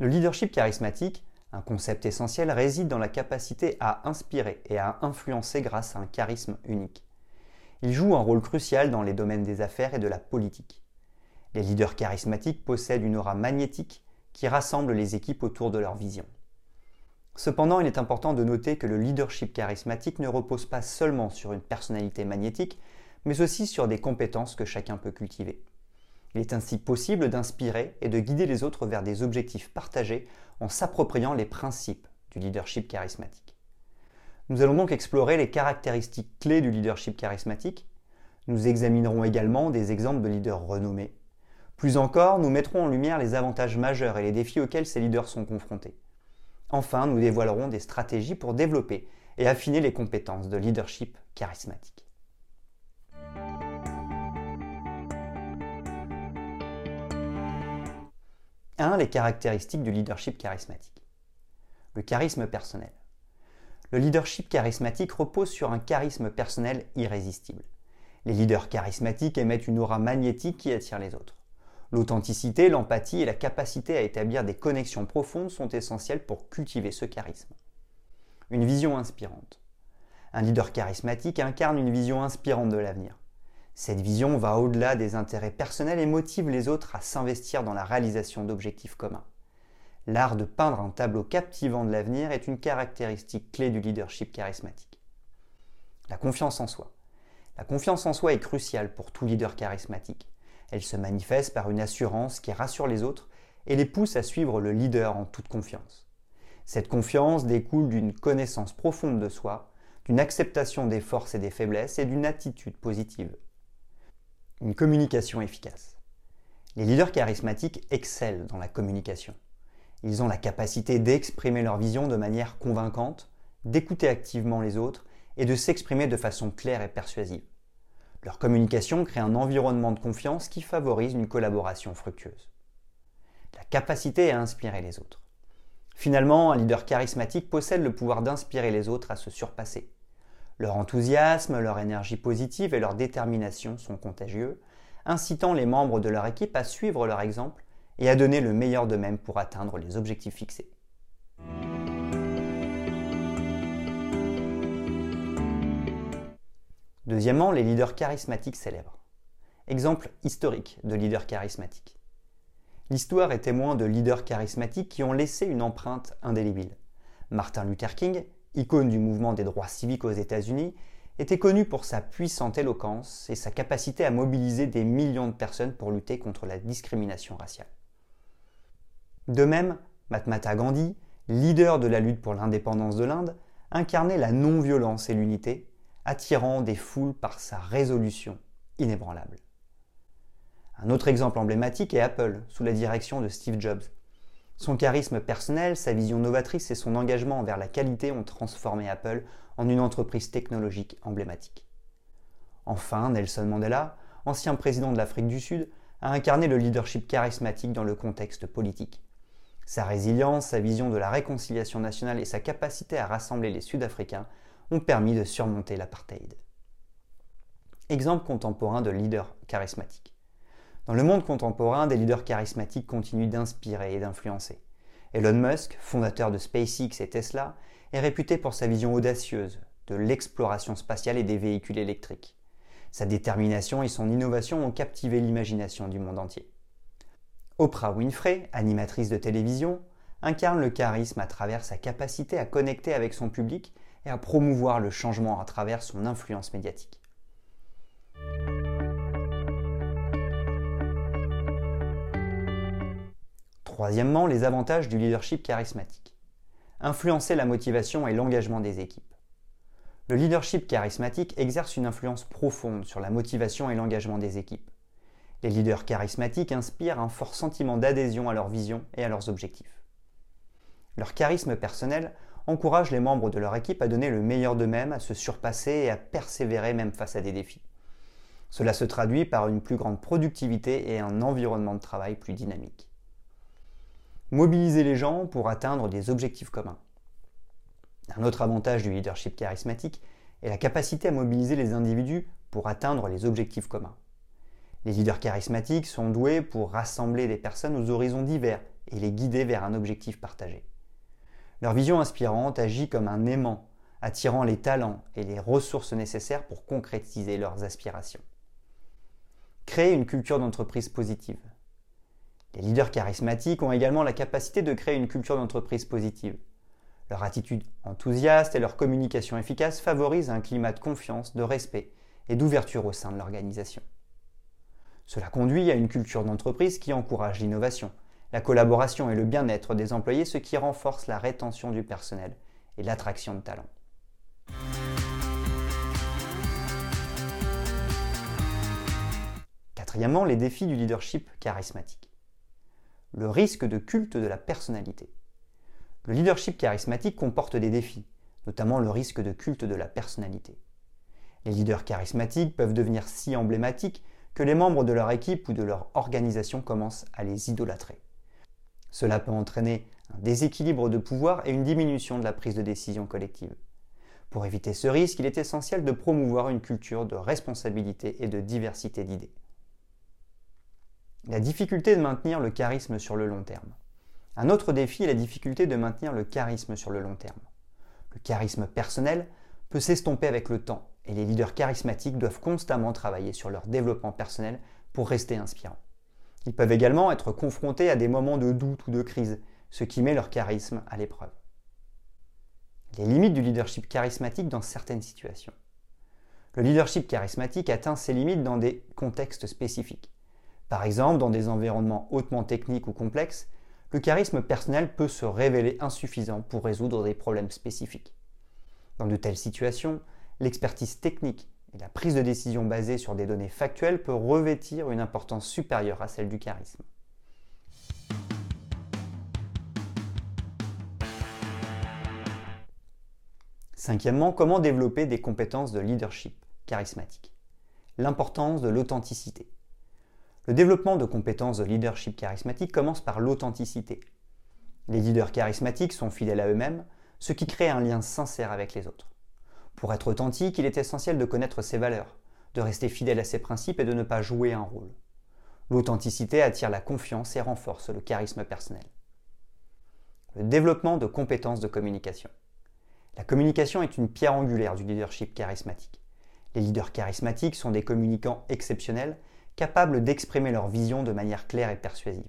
Le leadership charismatique, un concept essentiel, réside dans la capacité à inspirer et à influencer grâce à un charisme unique. Il joue un rôle crucial dans les domaines des affaires et de la politique. Les leaders charismatiques possèdent une aura magnétique qui rassemble les équipes autour de leur vision. Cependant, il est important de noter que le leadership charismatique ne repose pas seulement sur une personnalité magnétique, mais aussi sur des compétences que chacun peut cultiver. Il est ainsi possible d'inspirer et de guider les autres vers des objectifs partagés en s'appropriant les principes du leadership charismatique. Nous allons donc explorer les caractéristiques clés du leadership charismatique. Nous examinerons également des exemples de leaders renommés. Plus encore, nous mettrons en lumière les avantages majeurs et les défis auxquels ces leaders sont confrontés. Enfin, nous dévoilerons des stratégies pour développer et affiner les compétences de leadership charismatique. 1. Les caractéristiques du leadership charismatique. Le charisme personnel. Le leadership charismatique repose sur un charisme personnel irrésistible. Les leaders charismatiques émettent une aura magnétique qui attire les autres. L'authenticité, l'empathie et la capacité à établir des connexions profondes sont essentielles pour cultiver ce charisme. Une vision inspirante. Un leader charismatique incarne une vision inspirante de l'avenir. Cette vision va au-delà des intérêts personnels et motive les autres à s'investir dans la réalisation d'objectifs communs. L'art de peindre un tableau captivant de l'avenir est une caractéristique clé du leadership charismatique. La confiance en soi. La confiance en soi est cruciale pour tout leader charismatique. Elle se manifeste par une assurance qui rassure les autres et les pousse à suivre le leader en toute confiance. Cette confiance découle d'une connaissance profonde de soi, d'une acceptation des forces et des faiblesses et d'une attitude positive une communication efficace. Les leaders charismatiques excellent dans la communication. Ils ont la capacité d'exprimer leur vision de manière convaincante, d'écouter activement les autres et de s'exprimer de façon claire et persuasive. Leur communication crée un environnement de confiance qui favorise une collaboration fructueuse. La capacité à inspirer les autres. Finalement, un leader charismatique possède le pouvoir d'inspirer les autres à se surpasser. Leur enthousiasme, leur énergie positive et leur détermination sont contagieux, incitant les membres de leur équipe à suivre leur exemple et à donner le meilleur d'eux-mêmes pour atteindre les objectifs fixés. Deuxièmement, les leaders charismatiques célèbres. Exemple historique de leaders charismatiques. L'histoire est témoin de leaders charismatiques qui ont laissé une empreinte indélébile. Martin Luther King icône du mouvement des droits civiques aux États-Unis, était connu pour sa puissante éloquence et sa capacité à mobiliser des millions de personnes pour lutter contre la discrimination raciale. De même, Mahatma Gandhi, leader de la lutte pour l'indépendance de l'Inde, incarnait la non-violence et l'unité, attirant des foules par sa résolution inébranlable. Un autre exemple emblématique est Apple, sous la direction de Steve Jobs, son charisme personnel, sa vision novatrice et son engagement envers la qualité ont transformé Apple en une entreprise technologique emblématique. Enfin, Nelson Mandela, ancien président de l'Afrique du Sud, a incarné le leadership charismatique dans le contexte politique. Sa résilience, sa vision de la réconciliation nationale et sa capacité à rassembler les Sud-Africains ont permis de surmonter l'apartheid. Exemple contemporain de leader charismatique. Dans le monde contemporain, des leaders charismatiques continuent d'inspirer et d'influencer. Elon Musk, fondateur de SpaceX et Tesla, est réputé pour sa vision audacieuse de l'exploration spatiale et des véhicules électriques. Sa détermination et son innovation ont captivé l'imagination du monde entier. Oprah Winfrey, animatrice de télévision, incarne le charisme à travers sa capacité à connecter avec son public et à promouvoir le changement à travers son influence médiatique. Troisièmement, les avantages du leadership charismatique. Influencer la motivation et l'engagement des équipes. Le leadership charismatique exerce une influence profonde sur la motivation et l'engagement des équipes. Les leaders charismatiques inspirent un fort sentiment d'adhésion à leur vision et à leurs objectifs. Leur charisme personnel encourage les membres de leur équipe à donner le meilleur d'eux-mêmes, à se surpasser et à persévérer même face à des défis. Cela se traduit par une plus grande productivité et un environnement de travail plus dynamique. Mobiliser les gens pour atteindre des objectifs communs. Un autre avantage du leadership charismatique est la capacité à mobiliser les individus pour atteindre les objectifs communs. Les leaders charismatiques sont doués pour rassembler des personnes aux horizons divers et les guider vers un objectif partagé. Leur vision inspirante agit comme un aimant, attirant les talents et les ressources nécessaires pour concrétiser leurs aspirations. Créer une culture d'entreprise positive. Les leaders charismatiques ont également la capacité de créer une culture d'entreprise positive. Leur attitude enthousiaste et leur communication efficace favorisent un climat de confiance, de respect et d'ouverture au sein de l'organisation. Cela conduit à une culture d'entreprise qui encourage l'innovation, la collaboration et le bien-être des employés, ce qui renforce la rétention du personnel et l'attraction de talents. Quatrièmement, les défis du leadership charismatique. Le risque de culte de la personnalité. Le leadership charismatique comporte des défis, notamment le risque de culte de la personnalité. Les leaders charismatiques peuvent devenir si emblématiques que les membres de leur équipe ou de leur organisation commencent à les idolâtrer. Cela peut entraîner un déséquilibre de pouvoir et une diminution de la prise de décision collective. Pour éviter ce risque, il est essentiel de promouvoir une culture de responsabilité et de diversité d'idées. La difficulté de maintenir le charisme sur le long terme. Un autre défi est la difficulté de maintenir le charisme sur le long terme. Le charisme personnel peut s'estomper avec le temps et les leaders charismatiques doivent constamment travailler sur leur développement personnel pour rester inspirants. Ils peuvent également être confrontés à des moments de doute ou de crise, ce qui met leur charisme à l'épreuve. Les limites du leadership charismatique dans certaines situations. Le leadership charismatique atteint ses limites dans des contextes spécifiques. Par exemple, dans des environnements hautement techniques ou complexes, le charisme personnel peut se révéler insuffisant pour résoudre des problèmes spécifiques. Dans de telles situations, l'expertise technique et la prise de décision basée sur des données factuelles peut revêtir une importance supérieure à celle du charisme. Cinquièmement, comment développer des compétences de leadership charismatique? L'importance de l'authenticité. Le développement de compétences de leadership charismatique commence par l'authenticité. Les leaders charismatiques sont fidèles à eux-mêmes, ce qui crée un lien sincère avec les autres. Pour être authentique, il est essentiel de connaître ses valeurs, de rester fidèle à ses principes et de ne pas jouer un rôle. L'authenticité attire la confiance et renforce le charisme personnel. Le développement de compétences de communication. La communication est une pierre angulaire du leadership charismatique. Les leaders charismatiques sont des communicants exceptionnels, capables d'exprimer leur vision de manière claire et persuasive.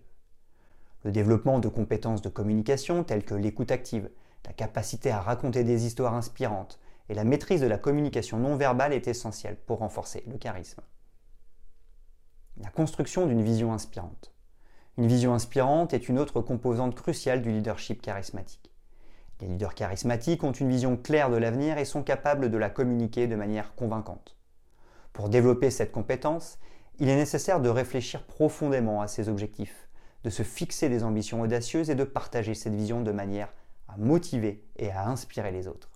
Le développement de compétences de communication telles que l'écoute active, la capacité à raconter des histoires inspirantes, et la maîtrise de la communication non verbale est essentielle pour renforcer le charisme. La construction d'une vision inspirante. Une vision inspirante est une autre composante cruciale du leadership charismatique. Les leaders charismatiques ont une vision claire de l'avenir et sont capables de la communiquer de manière convaincante. Pour développer cette compétence, il est nécessaire de réfléchir profondément à ses objectifs, de se fixer des ambitions audacieuses et de partager cette vision de manière à motiver et à inspirer les autres.